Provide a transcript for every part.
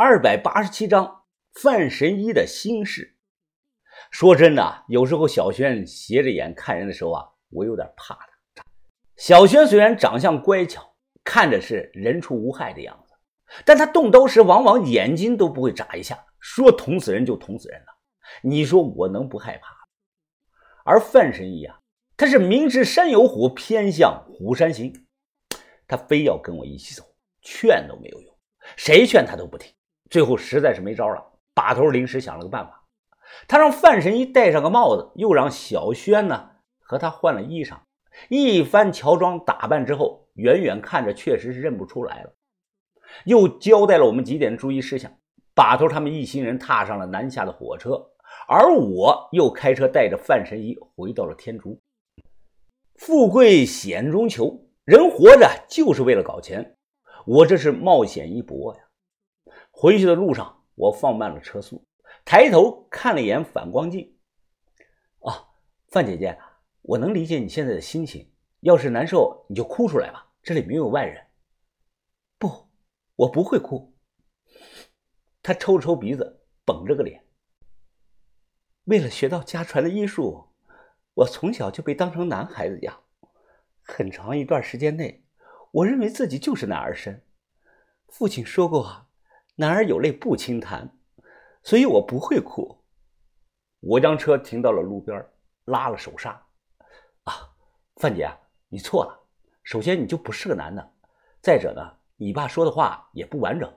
二百八十七章范神医的心事。说真的，有时候小轩斜着眼看人的时候啊，我有点怕他。小轩虽然长相乖巧，看着是人畜无害的样子，但他动刀时往往眼睛都不会眨一下，说捅死人就捅死人了。你说我能不害怕？而范神医啊，他是明知山有虎，偏向虎山行，他非要跟我一起走，劝都没有用，谁劝他都不听。最后实在是没招了，把头临时想了个办法，他让范神医戴上个帽子，又让小轩呢和他换了衣裳，一番乔装打扮之后，远远看着确实是认不出来了。又交代了我们几点注意事项，把头他们一行人踏上了南下的火车，而我又开车带着范神医回到了天竺。富贵险中求，人活着就是为了搞钱，我这是冒险一搏呀。回去的路上，我放慢了车速，抬头看了一眼反光镜。啊，范姐姐，我能理解你现在的心情。要是难受，你就哭出来吧，这里没有外人。不，我不会哭。他抽了抽鼻子，绷着个脸。为了学到家传的医术，我从小就被当成男孩子养。很长一段时间内，我认为自己就是男儿身。父亲说过。男儿有泪不轻弹，所以我不会哭。我将车停到了路边，拉了手刹。啊，范姐，你错了。首先，你就不是个男的。再者呢，你爸说的话也不完整。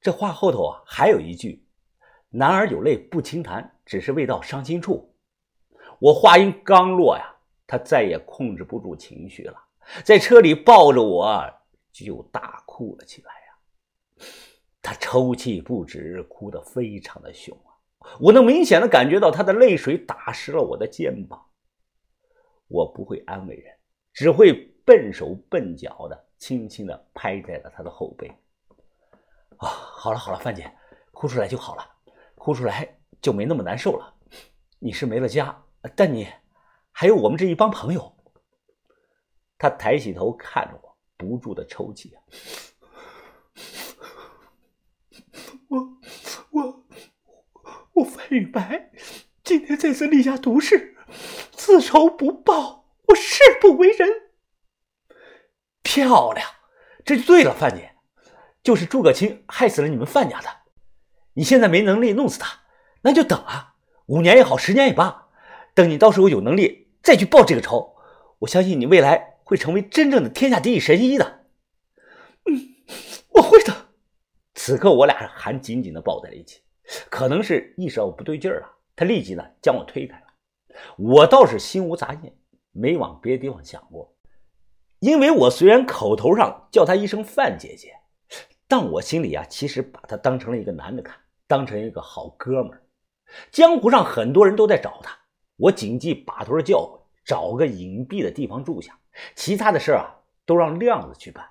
这话后头啊还有一句：“男儿有泪不轻弹，只是未到伤心处。”我话音刚落呀，他再也控制不住情绪了，在车里抱着我就大哭了起来呀。他抽泣不止，哭得非常的凶啊！我能明显的感觉到他的泪水打湿了我的肩膀。我不会安慰人，只会笨手笨脚的轻轻的拍在了他的后背。啊，好了好了，范姐，哭出来就好了，哭出来就没那么难受了。你是没了家，但你还有我们这一帮朋友。他抬起头看着我，不住的抽泣。我我我范雨白今天再次立下毒誓，自仇不报，我誓不为人。漂亮，这就对了，范姐，就是诸葛青害死了你们范家的。你现在没能力弄死他，那就等啊，五年也好，十年也罢，等你到时候有能力再去报这个仇，我相信你未来会成为真正的天下第一神医的。嗯，我会的。此刻我俩还紧紧的抱在了一起，可能是意识到不对劲儿了，他立即呢将我推开了。我倒是心无杂念，没往别的地方想过，因为我虽然口头上叫她一声范姐姐，但我心里啊其实把她当成了一个男的看，当成一个好哥们儿。江湖上很多人都在找他，我谨记把头的教诲，找个隐蔽的地方住下，其他的事啊都让亮子去办。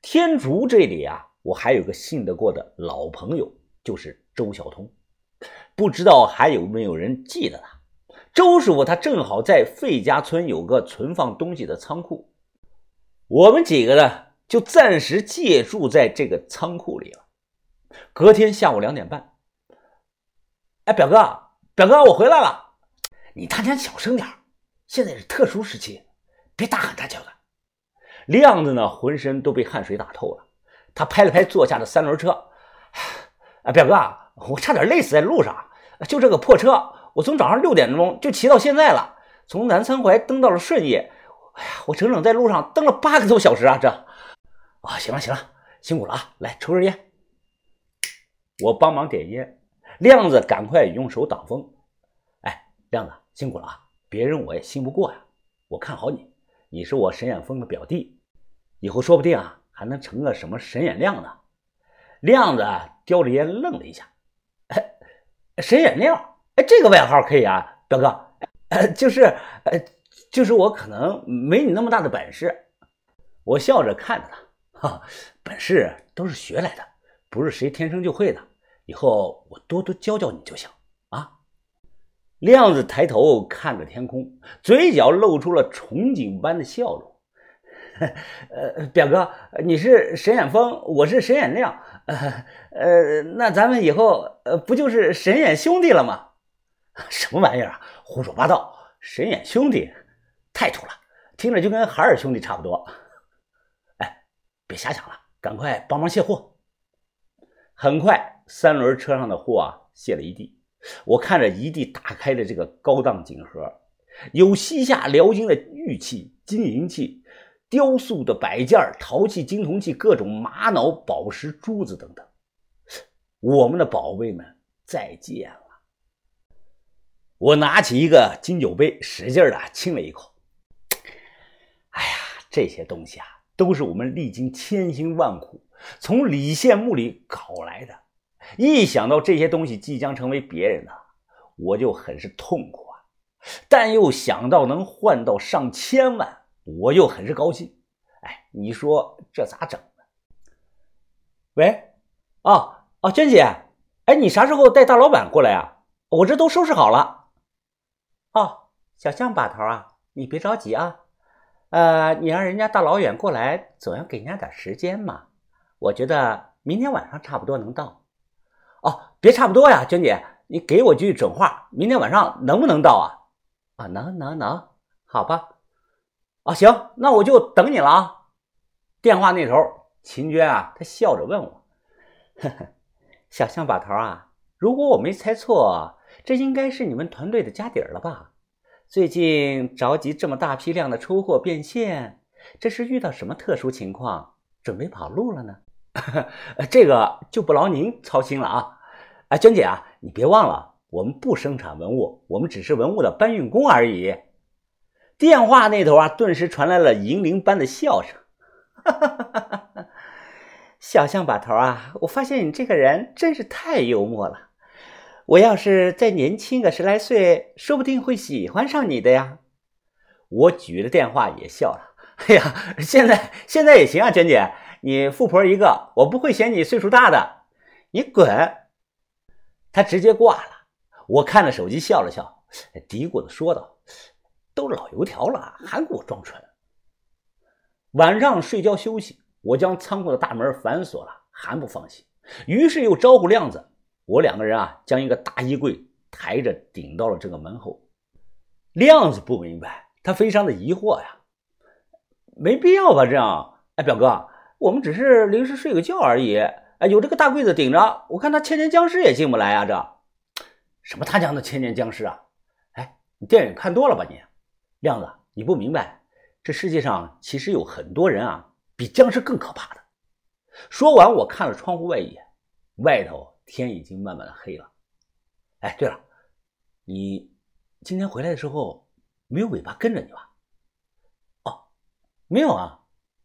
天竺这里啊。我还有个信得过的老朋友，就是周晓通，不知道还有没有人记得他？周师傅他正好在费家村有个存放东西的仓库，我们几个呢就暂时借住在这个仓库里了。隔天下午两点半，哎，表哥，表哥，我回来了，你他娘小声点现在是特殊时期，别大喊大叫的。亮子呢，浑身都被汗水打透了。他拍了拍坐下的三轮车，啊，表哥，我差点累死在路上。就这个破车，我从早上六点钟就骑到现在了，从南三环蹬到了顺义。哎呀，我整整在路上蹬了八个多小时啊！这，啊，行了行了，辛苦了啊！来抽根烟，我帮忙点烟。亮子赶快用手挡风。哎，亮子辛苦了啊！别人我也信不过呀，我看好你，你是我沈远峰的表弟，以后说不定啊。还能成个什么神眼亮呢？亮子叼着烟愣了一下，神眼亮，哎，这个外号可以啊，表哥，就是，呃，就是我可能没你那么大的本事。我笑着看着他，哈，本事都是学来的，不是谁天生就会的。以后我多多教教你就行啊。亮子抬头看着天空，嘴角露出了憧憬般的笑容。呃，表哥，你是沈远峰，我是沈远亮，呃呃，那咱们以后呃不就是沈远兄弟了吗？什么玩意儿啊！胡说八道！沈远兄弟太土了，听着就跟海尔兄弟差不多。哎，别瞎想了，赶快帮忙卸货。很快，三轮车上的货啊卸了一地。我看着一地打开的这个高档锦盒，有西夏辽金的玉器、金银器。雕塑的摆件、陶器、青铜器、各种玛瑙、宝石、珠子等等，我们的宝贝们再见了。我拿起一个金酒杯，使劲的亲了一口。哎呀，这些东西啊，都是我们历经千辛万苦从李县墓里搞来的。一想到这些东西即将成为别人的，我就很是痛苦啊。但又想到能换到上千万。我又很是高兴，哎，你说这咋整呢？喂，哦哦，娟姐，哎，你啥时候带大老板过来啊？我这都收拾好了。哦，小象把头啊，你别着急啊，呃，你让人家大老远过来，总要给人家点时间嘛。我觉得明天晚上差不多能到。哦，别差不多呀，娟姐，你给我句准话，明天晚上能不能到啊？啊，能能能，好吧。啊，行，那我就等你了啊！电话那头，秦娟啊，她笑着问我：“呵呵，小象把头啊，如果我没猜错，这应该是你们团队的家底儿了吧？最近着急这么大批量的出货变现，这是遇到什么特殊情况，准备跑路了呢？这个就不劳您操心了啊！哎，娟姐啊，你别忘了，我们不生产文物，我们只是文物的搬运工而已。”电话那头啊，顿时传来了银铃般的笑声。小象把头啊，我发现你这个人真是太幽默了。我要是再年轻个十来岁，说不定会喜欢上你的呀。我举着电话也笑了。哎呀，现在现在也行啊，娟姐，你富婆一个，我不会嫌你岁数大的。你滚！他直接挂了。我看着手机笑了笑，嘀咕的说道。都老油条了，还给我装纯。晚上睡觉休息，我将仓库的大门反锁了，还不放心，于是又招呼亮子，我两个人啊，将一个大衣柜抬着顶到了这个门后。亮子不明白，他非常的疑惑呀，没必要吧？这样，哎，表哥，我们只是临时睡个觉而已。哎，有这个大柜子顶着，我看他千年僵尸也进不来啊！这什么他娘的千年僵尸啊？哎，你电影看多了吧你？亮子，你不明白，这世界上其实有很多人啊，比僵尸更可怕的。说完，我看了窗户外一眼，外头天已经慢慢的黑了。哎，对了，你今天回来的时候没有尾巴跟着你吧？哦，没有啊。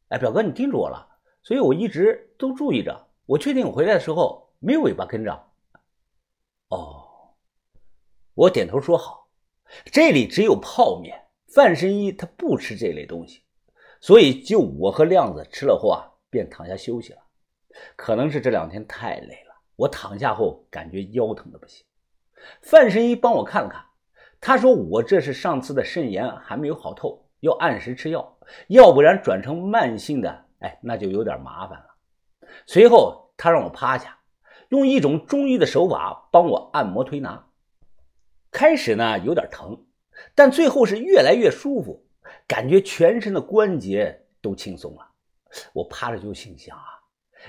哎，表哥，你叮嘱我了，所以我一直都注意着。我确定我回来的时候没有尾巴跟着。哦，我点头说好。这里只有泡面。范神医他不吃这类东西，所以就我和亮子吃了后啊，便躺下休息了。可能是这两天太累了，我躺下后感觉腰疼的不行。范神医帮我看了看，他说我这是上次的肾炎还没有好透，要按时吃药，要不然转成慢性的，哎，那就有点麻烦了。随后他让我趴下，用一种中医的手法帮我按摩推拿。开始呢有点疼。但最后是越来越舒服，感觉全身的关节都轻松了。我趴着就心想啊，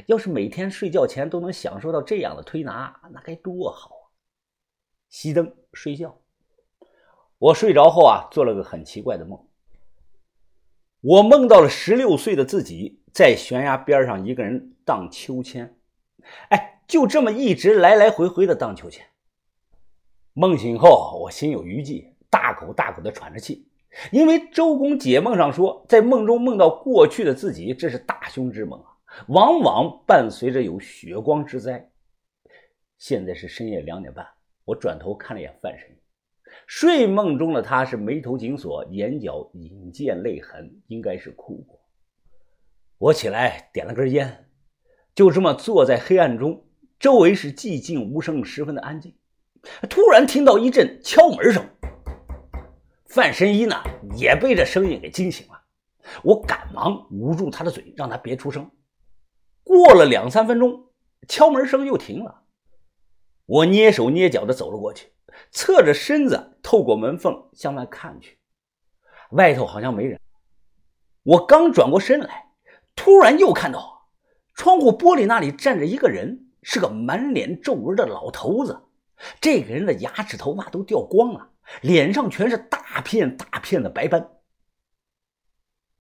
要是每天睡觉前都能享受到这样的推拿，那该多好啊！熄灯睡觉。我睡着后啊，做了个很奇怪的梦。我梦到了十六岁的自己在悬崖边上一个人荡秋千，哎，就这么一直来来回回的荡秋千。梦醒后，我心有余悸。大口大口的喘着气，因为周公解梦上说，在梦中梦到过去的自己，这是大凶之梦啊，往往伴随着有血光之灾。现在是深夜两点半，我转头看了一眼范神，睡梦中的他是眉头紧锁，眼角隐见泪痕，应该是哭过。我起来点了根烟，就这么坐在黑暗中，周围是寂静无声，十分的安静。突然听到一阵敲门声。范神医呢也被这声音给惊醒了，我赶忙捂住他的嘴，让他别出声。过了两三分钟，敲门声又停了。我蹑手蹑脚的走了过去，侧着身子透过门缝向外看去，外头好像没人。我刚转过身来，突然又看到窗户玻璃那里站着一个人，是个满脸皱纹的老头子。这个人的牙齿、头发都掉光了，脸上全是大片大片的白斑。